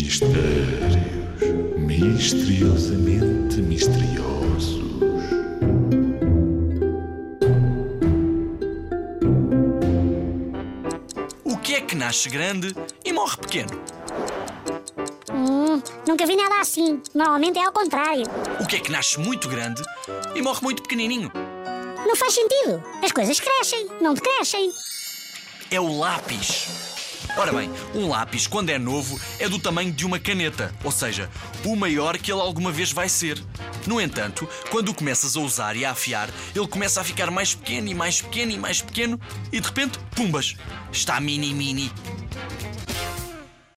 Mistérios misteriosamente misteriosos. O que é que nasce grande e morre pequeno? Hum, nunca vi nada assim. Normalmente é ao contrário. O que é que nasce muito grande e morre muito pequenininho? Não faz sentido. As coisas crescem, não decrescem. É o lápis. Ora bem, um lápis, quando é novo, é do tamanho de uma caneta, ou seja, o maior que ele alguma vez vai ser. No entanto, quando o começas a usar e a afiar, ele começa a ficar mais pequeno e mais pequeno e mais pequeno e de repente, pumbas, está mini mini.